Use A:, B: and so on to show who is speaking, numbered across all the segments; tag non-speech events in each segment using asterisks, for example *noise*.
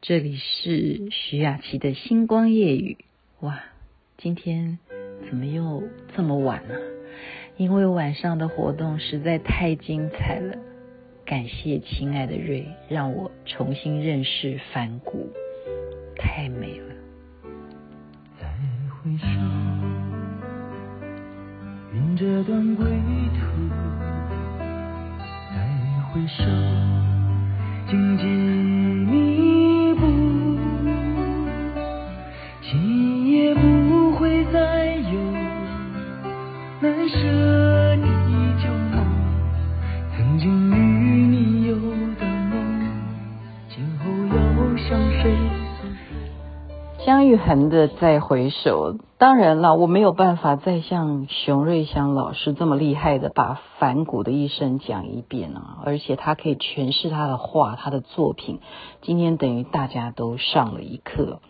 A: 这里是徐雅琪的星光夜语。哇，今天怎么又这么晚了？因为晚上的活动实在太精彩了。感谢亲爱的瑞，让我重新认识反骨，太美了。
B: 再回首，云遮断归途。再回首，荆棘密
A: 姜育恒的再回首。当然了，我没有办法再像熊瑞香老师这么厉害的把梵谷的一生讲一遍啊！而且他可以诠释他的画、他的作品。今天等于大家都上了一课，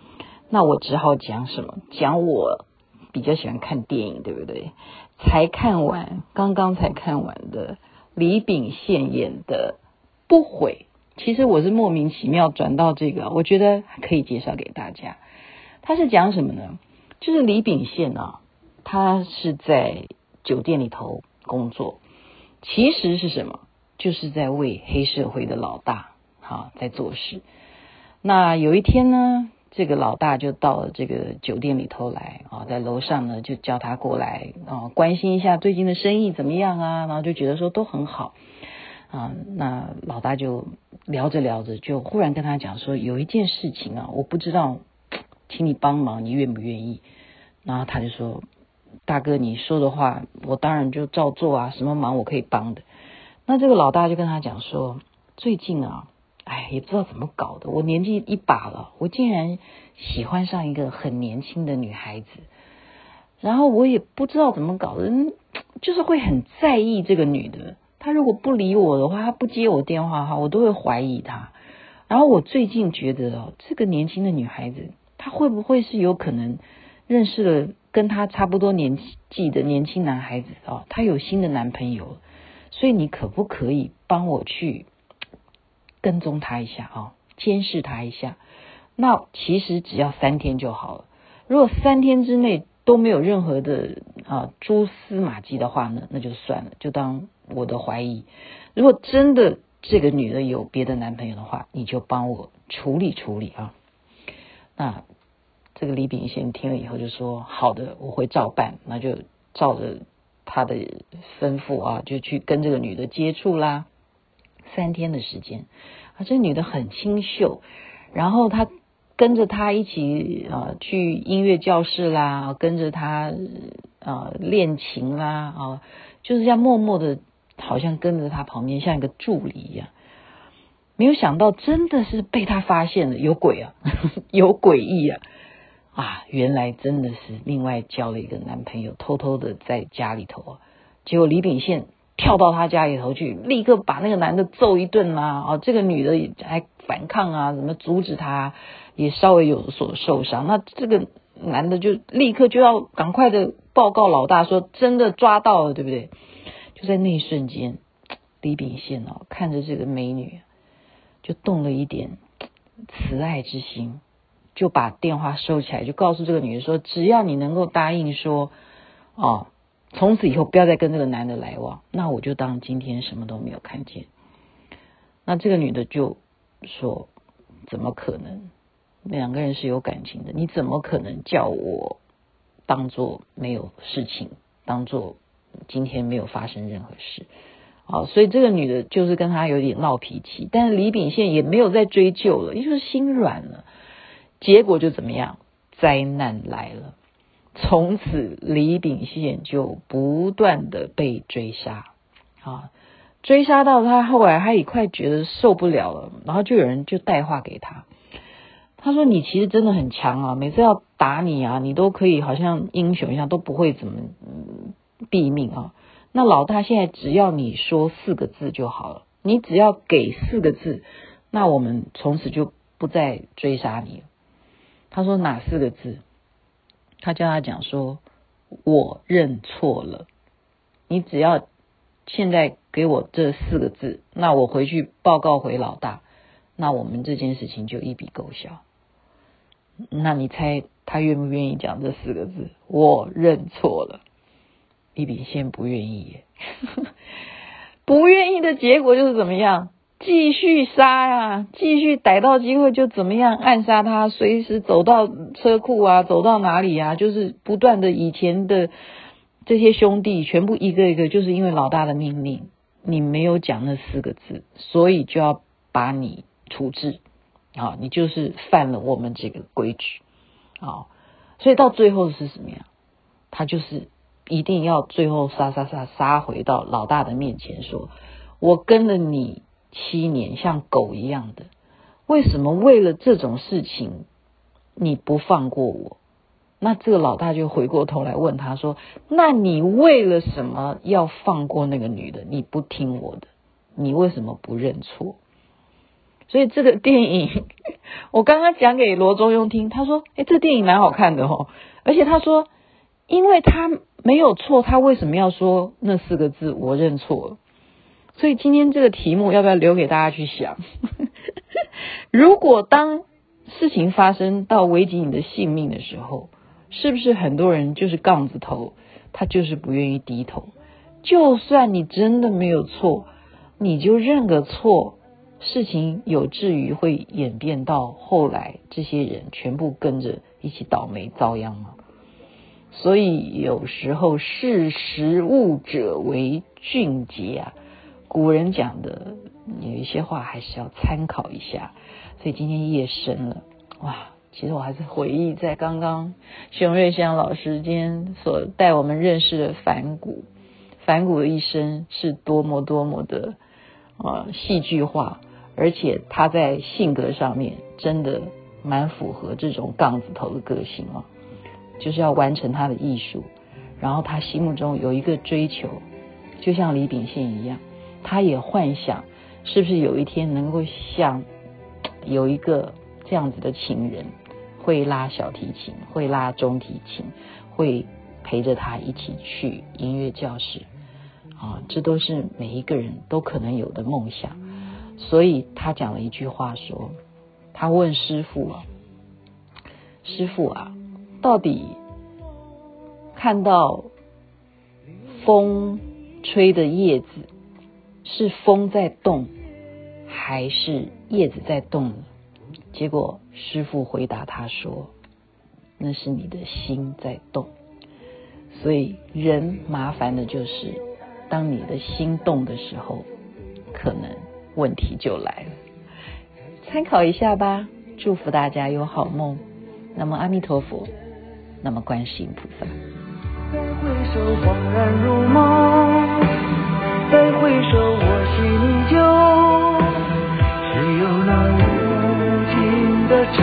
A: 那我只好讲什么？讲我比较喜欢看电影，对不对？才看完，刚刚才看完的李秉宪演的《不悔》。其实我是莫名其妙转到这个，我觉得可以介绍给大家。他是讲什么呢？就是李秉宪啊，他是在酒店里头工作，其实是什么？就是在为黑社会的老大啊在做事。那有一天呢，这个老大就到了这个酒店里头来啊，在楼上呢就叫他过来啊，关心一下最近的生意怎么样啊，然后就觉得说都很好啊。那老大就聊着聊着，就忽然跟他讲说，有一件事情啊，我不知道。请你帮忙，你愿不愿意？然后他就说：“大哥，你说的话，我当然就照做啊。什么忙我可以帮的？”那这个老大就跟他讲说：“最近啊，哎，也不知道怎么搞的，我年纪一把了，我竟然喜欢上一个很年轻的女孩子，然后我也不知道怎么搞的，就是会很在意这个女的。她如果不理我的话，她不接我电话哈，我都会怀疑她。然后我最近觉得哦，这个年轻的女孩子。”他会不会是有可能认识了跟他差不多年纪的年轻男孩子啊？他有新的男朋友，所以你可不可以帮我去跟踪他一下啊？监视他一下？那其实只要三天就好了。如果三天之内都没有任何的啊蛛丝马迹的话呢，那就算了，就当我的怀疑。如果真的这个女的有别的男朋友的话，你就帮我处理处理啊。那这个李秉宪听了以后就说：“好的，我会照办。”那就照着他的吩咐啊，就去跟这个女的接触啦。三天的时间啊，这女的很清秀，然后他跟着他一起啊去音乐教室啦，跟着他啊练琴啦啊，就是这样默默的，好像跟着他旁边像一个助理一样。没有想到，真的是被他发现了，有鬼啊，*laughs* 有诡异啊！啊，原来真的是另外交了一个男朋友，偷偷的在家里头啊。结果李秉宪跳到他家里头去，立刻把那个男的揍一顿啊！啊，这个女的还反抗啊，怎么阻止他，也稍微有所受伤。那这个男的就立刻就要赶快的报告老大，说真的抓到了，对不对？就在那一瞬间，李秉宪哦，看着这个美女。就动了一点慈爱之心，就把电话收起来，就告诉这个女的说：“只要你能够答应说，哦，从此以后不要再跟这个男的来往，那我就当今天什么都没有看见。”那这个女的就说：“怎么可能？两个人是有感情的，你怎么可能叫我当做没有事情，当做今天没有发生任何事？”好，所以这个女的就是跟他有点闹脾气，但是李秉宪也没有再追究了，也就是心软了。结果就怎么样？灾难来了，从此李秉宪就不断的被追杀啊，追杀到他后来他也快觉得受不了了，然后就有人就带话给他，他说：“你其实真的很强啊，每次要打你啊，你都可以好像英雄一样，都不会怎么毙命啊。”那老大现在只要你说四个字就好了，你只要给四个字，那我们从此就不再追杀你。他说哪四个字？他叫他讲说，我认错了。你只要现在给我这四个字，那我回去报告回老大，那我们这件事情就一笔勾销。那你猜他愿不愿意讲这四个字？我认错了。李秉宪不愿意耶，不愿意的结果就是怎么样？继续杀呀、啊，继续逮到机会就怎么样暗杀他，随时走到车库啊，走到哪里啊，就是不断的以前的这些兄弟全部一个一个，就是因为老大的命令，你没有讲那四个字，所以就要把你处置啊，你就是犯了我们这个规矩啊，所以到最后是什么样？他就是一定要最后杀杀杀杀回到老大的面前，说我跟了你。七年像狗一样的，为什么为了这种事情你不放过我？那这个老大就回过头来问他说：“那你为了什么要放过那个女的？你不听我的，你为什么不认错？”所以这个电影 *laughs* 我刚刚讲给罗中庸听，他说：“诶，这电影蛮好看的哦。”而且他说：“因为他没有错，他为什么要说那四个字？我认错了。”所以今天这个题目要不要留给大家去想？*laughs* 如果当事情发生到危及你的性命的时候，是不是很多人就是杠子头，他就是不愿意低头？就算你真的没有错，你就认个错，事情有至于会演变到后来这些人全部跟着一起倒霉遭殃吗？所以有时候识时务者为俊杰啊。古人讲的有一些话还是要参考一下，所以今天夜深了，哇！其实我还是回忆在刚刚熊瑞香老师今天所带我们认识的梵谷，梵谷的一生是多么多么的啊戏剧化，而且他在性格上面真的蛮符合这种杠子头的个性哦，就是要完成他的艺术，然后他心目中有一个追求，就像李秉宪一样。他也幻想，是不是有一天能够像有一个这样子的情人，会拉小提琴，会拉中提琴，会陪着他一起去音乐教室啊，这都是每一个人都可能有的梦想。所以他讲了一句话说，他问师傅啊，师傅啊，到底看到风吹的叶子，是风在动，还是叶子在动呢？结果师父回答他说：“那是你的心在动。”所以人麻烦的就是，当你的心动的时候，可能问题就来了。参考一下吧，祝福大家有好梦。那么阿弥陀佛，那么关心菩萨。再回首恍然如梦再回首
B: 我心依旧。只有那无尽的长